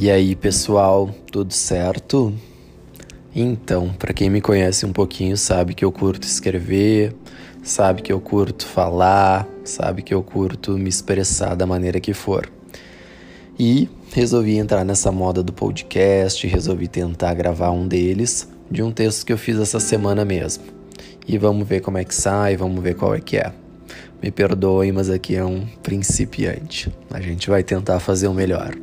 E aí, pessoal, tudo certo? Então, para quem me conhece um pouquinho, sabe que eu curto escrever, sabe que eu curto falar, sabe que eu curto me expressar da maneira que for. E resolvi entrar nessa moda do podcast, resolvi tentar gravar um deles de um texto que eu fiz essa semana mesmo. E vamos ver como é que sai, vamos ver qual é que é. Me perdoem, mas aqui é um principiante. A gente vai tentar fazer o melhor.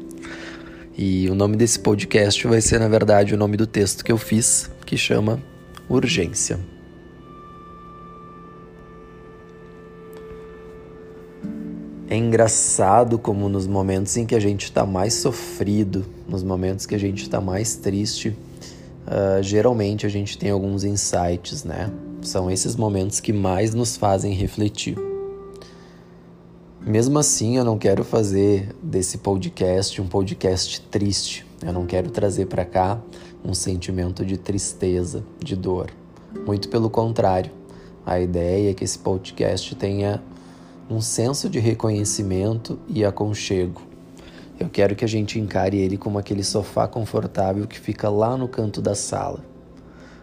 E o nome desse podcast vai ser, na verdade, o nome do texto que eu fiz, que chama Urgência. É engraçado como nos momentos em que a gente está mais sofrido, nos momentos que a gente está mais triste, uh, geralmente a gente tem alguns insights, né? São esses momentos que mais nos fazem refletir. Mesmo assim, eu não quero fazer desse podcast um podcast triste. Eu não quero trazer para cá um sentimento de tristeza, de dor. Muito pelo contrário. A ideia é que esse podcast tenha um senso de reconhecimento e aconchego. Eu quero que a gente encare ele como aquele sofá confortável que fica lá no canto da sala.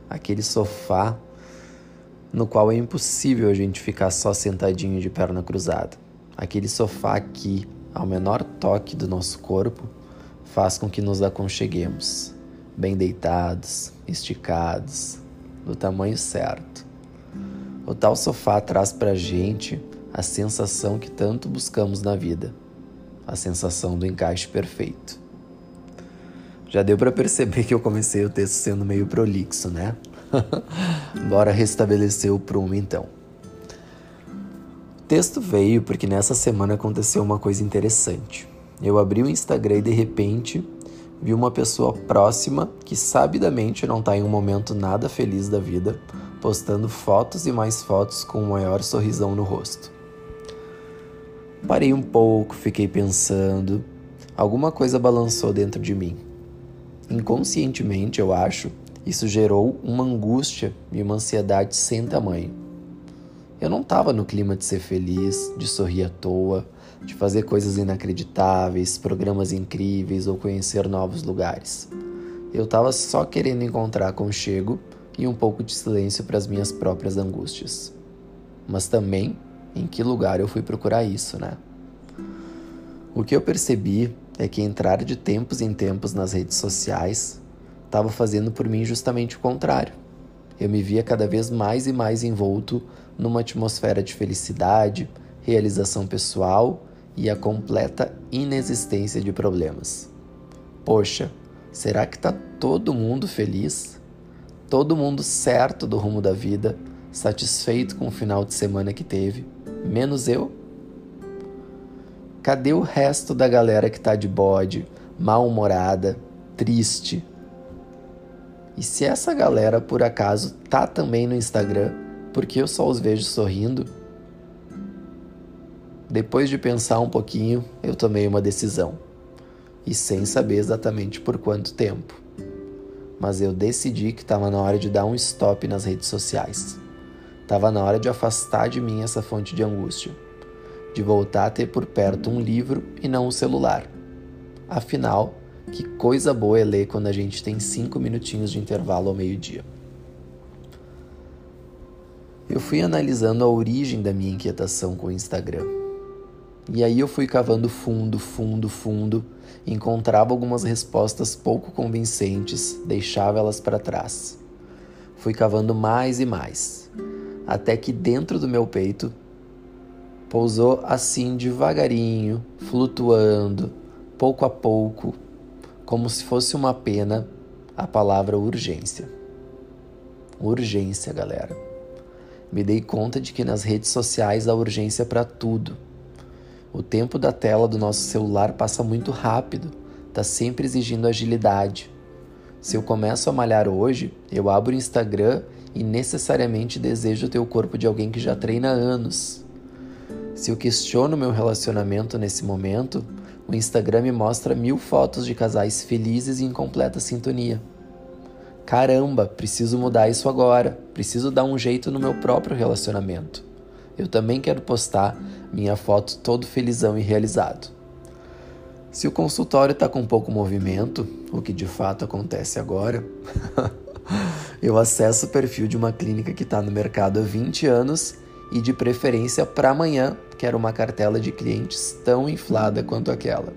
Aquele sofá no qual é impossível a gente ficar só sentadinho de perna cruzada. Aquele sofá que, ao menor toque do nosso corpo, faz com que nos aconcheguemos, bem deitados, esticados, do tamanho certo. O tal sofá traz para a gente a sensação que tanto buscamos na vida, a sensação do encaixe perfeito. Já deu para perceber que eu comecei o texto sendo meio prolixo, né? Bora restabelecer o prumo então texto veio porque nessa semana aconteceu uma coisa interessante. Eu abri o Instagram e de repente vi uma pessoa próxima que sabidamente não está em um momento nada feliz da vida, postando fotos e mais fotos com o maior sorrisão no rosto. Parei um pouco, fiquei pensando. Alguma coisa balançou dentro de mim. Inconscientemente, eu acho, isso gerou uma angústia e uma ansiedade sem tamanho. Eu não estava no clima de ser feliz, de sorrir à toa, de fazer coisas inacreditáveis, programas incríveis ou conhecer novos lugares. Eu estava só querendo encontrar aconchego e um pouco de silêncio para as minhas próprias angústias. Mas também, em que lugar eu fui procurar isso, né? O que eu percebi é que entrar de tempos em tempos nas redes sociais estava fazendo por mim justamente o contrário. Eu me via cada vez mais e mais envolto numa atmosfera de felicidade, realização pessoal e a completa inexistência de problemas. Poxa, será que está todo mundo feliz? Todo mundo certo do rumo da vida, satisfeito com o final de semana que teve, menos eu? Cadê o resto da galera que está de bode, mal-humorada, triste? E se essa galera por acaso tá também no Instagram, porque eu só os vejo sorrindo. Depois de pensar um pouquinho, eu tomei uma decisão. E sem saber exatamente por quanto tempo. Mas eu decidi que estava na hora de dar um stop nas redes sociais. Estava na hora de afastar de mim essa fonte de angústia. De voltar a ter por perto um livro e não um celular. Afinal, que coisa boa é ler quando a gente tem cinco minutinhos de intervalo ao meio-dia eu fui analisando a origem da minha inquietação com o Instagram. E aí eu fui cavando fundo, fundo, fundo, encontrava algumas respostas pouco convincentes, deixava elas para trás. Fui cavando mais e mais, até que dentro do meu peito pousou assim devagarinho, flutuando, pouco a pouco, como se fosse uma pena, a palavra urgência. Urgência, galera me dei conta de que nas redes sociais há urgência para tudo. O tempo da tela do nosso celular passa muito rápido, está sempre exigindo agilidade. Se eu começo a malhar hoje, eu abro o Instagram e necessariamente desejo ter o corpo de alguém que já treina há anos. Se eu questiono meu relacionamento nesse momento, o Instagram me mostra mil fotos de casais felizes e em completa sintonia. Caramba, preciso mudar isso agora. Preciso dar um jeito no meu próprio relacionamento. Eu também quero postar minha foto todo felizão e realizado. Se o consultório está com pouco movimento, o que de fato acontece agora, eu acesso o perfil de uma clínica que está no mercado há 20 anos e de preferência para amanhã quero uma cartela de clientes tão inflada quanto aquela.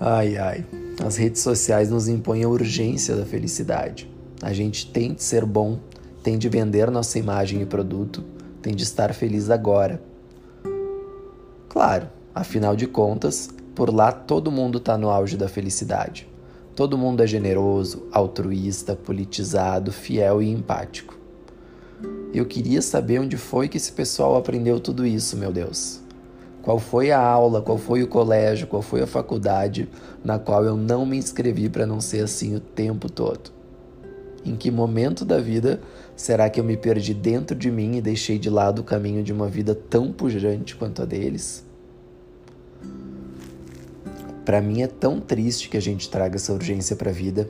Ai ai, as redes sociais nos impõem a urgência da felicidade. A gente tem de ser bom, tem de vender nossa imagem e produto, tem de estar feliz agora. Claro, afinal de contas, por lá todo mundo está no auge da felicidade. Todo mundo é generoso, altruísta, politizado, fiel e empático. Eu queria saber onde foi que esse pessoal aprendeu tudo isso, meu Deus. Qual foi a aula, qual foi o colégio, qual foi a faculdade na qual eu não me inscrevi para não ser assim o tempo todo? Em que momento da vida será que eu me perdi dentro de mim e deixei de lado o caminho de uma vida tão pujante quanto a deles? Para mim é tão triste que a gente traga essa urgência para a vida.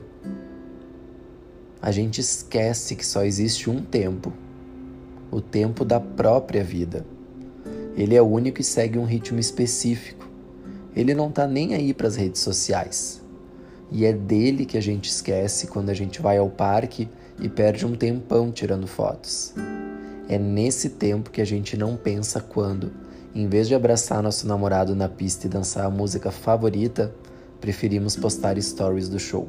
A gente esquece que só existe um tempo o tempo da própria vida. Ele é único e segue um ritmo específico. Ele não está nem aí para as redes sociais. E é dele que a gente esquece quando a gente vai ao parque e perde um tempão tirando fotos. É nesse tempo que a gente não pensa quando, em vez de abraçar nosso namorado na pista e dançar a música favorita, preferimos postar stories do show.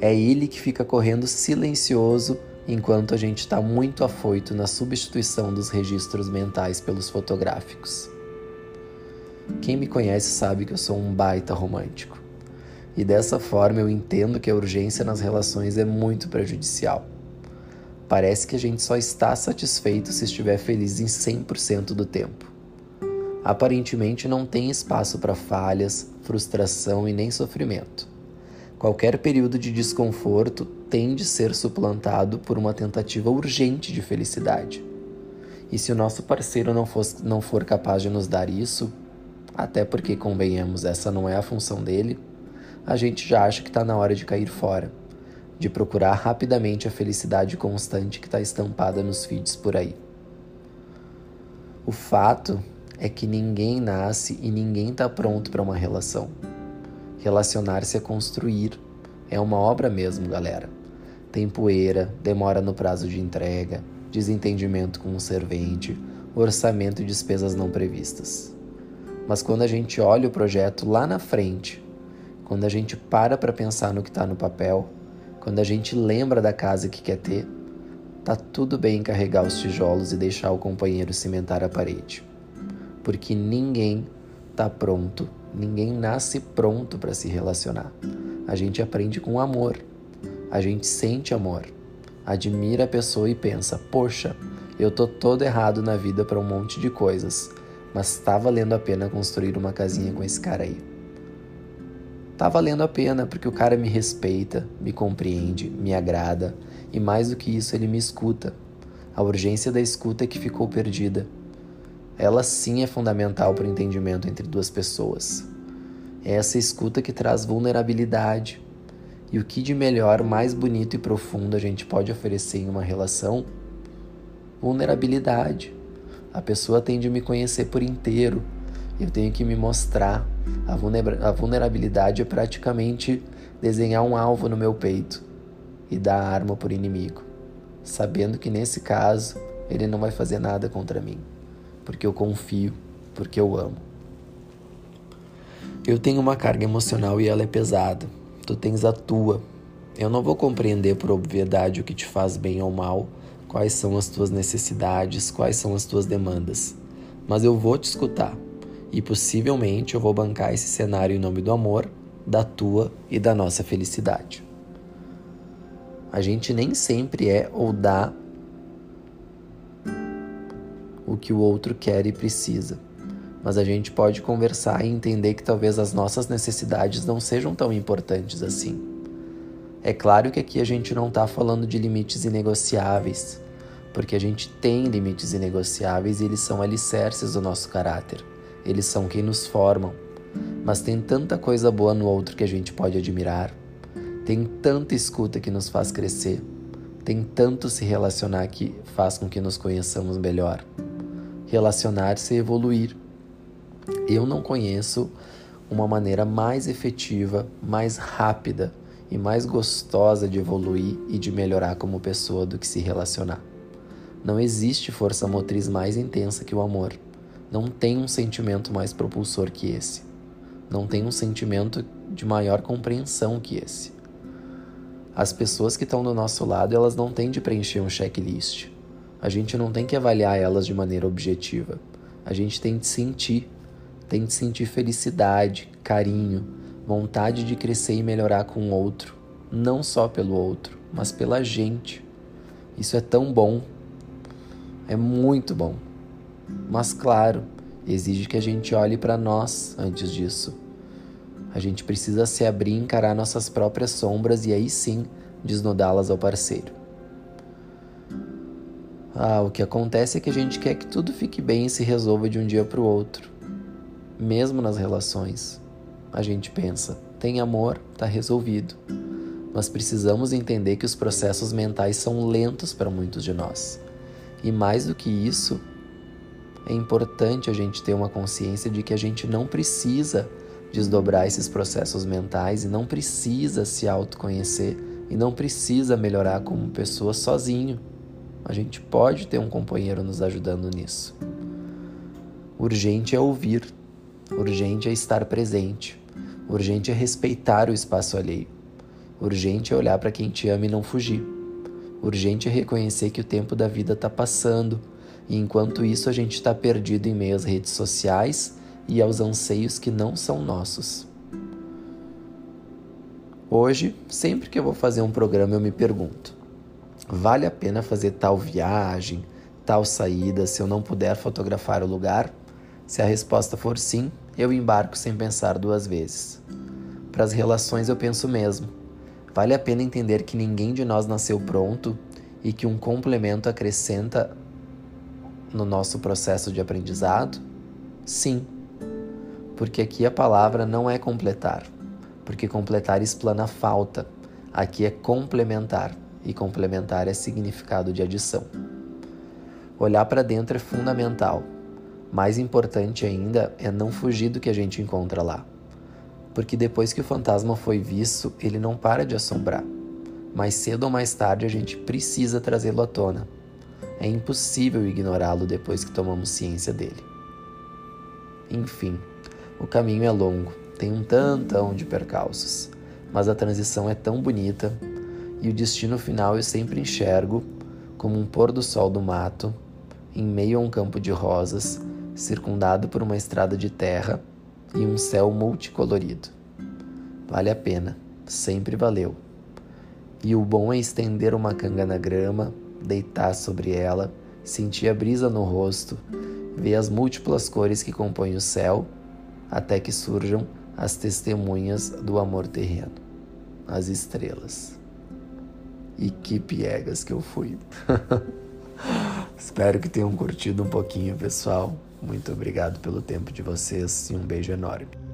É ele que fica correndo silencioso enquanto a gente está muito afoito na substituição dos registros mentais pelos fotográficos. Quem me conhece sabe que eu sou um baita romântico. E dessa forma eu entendo que a urgência nas relações é muito prejudicial. Parece que a gente só está satisfeito se estiver feliz em 100% do tempo. Aparentemente não tem espaço para falhas, frustração e nem sofrimento. Qualquer período de desconforto tem de ser suplantado por uma tentativa urgente de felicidade. E se o nosso parceiro não, fosse, não for capaz de nos dar isso, até porque, convenhamos, essa não é a função dele, a gente já acha que está na hora de cair fora, de procurar rapidamente a felicidade constante que está estampada nos feeds por aí. O fato é que ninguém nasce e ninguém está pronto para uma relação. Relacionar-se é construir. É uma obra mesmo, galera. Tem poeira, demora no prazo de entrega, desentendimento com o servente, orçamento e despesas não previstas. Mas quando a gente olha o projeto lá na frente, quando a gente para para pensar no que está no papel, quando a gente lembra da casa que quer ter, tá tudo bem carregar os tijolos e deixar o companheiro cimentar a parede. Porque ninguém tá pronto Ninguém nasce pronto para se relacionar. A gente aprende com amor. A gente sente amor. Admira a pessoa e pensa: poxa, eu tô todo errado na vida para um monte de coisas, mas tá valendo a pena construir uma casinha com esse cara aí. Tá valendo a pena porque o cara me respeita, me compreende, me agrada e mais do que isso, ele me escuta. A urgência da escuta é que ficou perdida ela sim é fundamental para o entendimento entre duas pessoas. É essa escuta que traz vulnerabilidade. E o que de melhor, mais bonito e profundo a gente pode oferecer em uma relação? Vulnerabilidade. A pessoa tem de me conhecer por inteiro. Eu tenho que me mostrar. A vulnerabilidade é praticamente desenhar um alvo no meu peito e dar a arma por inimigo, sabendo que nesse caso ele não vai fazer nada contra mim porque eu confio, porque eu amo. Eu tenho uma carga emocional e ela é pesada. Tu tens a tua. Eu não vou compreender por obviedade o que te faz bem ou mal, quais são as tuas necessidades, quais são as tuas demandas. Mas eu vou te escutar e possivelmente eu vou bancar esse cenário em nome do amor, da tua e da nossa felicidade. A gente nem sempre é ou dá que o outro quer e precisa. Mas a gente pode conversar e entender que talvez as nossas necessidades não sejam tão importantes assim. É claro que aqui a gente não está falando de limites inegociáveis, porque a gente tem limites inegociáveis e eles são alicerces do nosso caráter. Eles são quem nos formam. Mas tem tanta coisa boa no outro que a gente pode admirar. Tem tanta escuta que nos faz crescer. Tem tanto se relacionar que faz com que nos conheçamos melhor relacionar-se e evoluir. Eu não conheço uma maneira mais efetiva, mais rápida e mais gostosa de evoluir e de melhorar como pessoa do que se relacionar. Não existe força motriz mais intensa que o amor. Não tem um sentimento mais propulsor que esse. Não tem um sentimento de maior compreensão que esse. As pessoas que estão do nosso lado, elas não têm de preencher um checklist. A gente não tem que avaliar elas de maneira objetiva. A gente tem de sentir, tem de sentir felicidade, carinho, vontade de crescer e melhorar com o outro, não só pelo outro, mas pela gente. Isso é tão bom. É muito bom. Mas claro, exige que a gente olhe para nós antes disso. A gente precisa se abrir e encarar nossas próprias sombras e aí sim desnudá-las ao parceiro. Ah, o que acontece é que a gente quer que tudo fique bem e se resolva de um dia para o outro. Mesmo nas relações a gente pensa, tem amor, tá resolvido. Mas precisamos entender que os processos mentais são lentos para muitos de nós. E mais do que isso, é importante a gente ter uma consciência de que a gente não precisa desdobrar esses processos mentais e não precisa se autoconhecer e não precisa melhorar como pessoa sozinho. A gente pode ter um companheiro nos ajudando nisso. Urgente é ouvir, urgente é estar presente, Urgente é respeitar o espaço alheio. Urgente é olhar para quem te ama e não fugir. Urgente é reconhecer que o tempo da vida está passando e enquanto isso a gente está perdido em meio às redes sociais e aos anseios que não são nossos. Hoje, sempre que eu vou fazer um programa, eu me pergunto: vale a pena fazer tal viagem, tal saída se eu não puder fotografar o lugar? Se a resposta for sim, eu embarco sem pensar duas vezes. Para as relações eu penso mesmo. Vale a pena entender que ninguém de nós nasceu pronto e que um complemento acrescenta no nosso processo de aprendizado? Sim. Porque aqui a palavra não é completar, porque completar explana a falta. Aqui é complementar e complementar é significado de adição. Olhar para dentro é fundamental mais importante ainda é não fugir do que a gente encontra lá. Porque depois que o fantasma foi visto, ele não para de assombrar. Mais cedo ou mais tarde a gente precisa trazê-lo à tona. É impossível ignorá-lo depois que tomamos ciência dele. Enfim, o caminho é longo, tem um tantão de percalços, mas a transição é tão bonita e o destino final eu sempre enxergo como um pôr do sol do mato, em meio a um campo de rosas circundado por uma estrada de terra e um céu multicolorido. Vale a pena, sempre valeu. E o bom é estender uma canga na grama, deitar sobre ela, sentir a brisa no rosto, ver as múltiplas cores que compõem o céu, até que surjam as testemunhas do amor terreno, as estrelas. E que piegas que eu fui. Espero que tenham curtido um pouquinho, pessoal. Muito obrigado pelo tempo de vocês e um beijo enorme.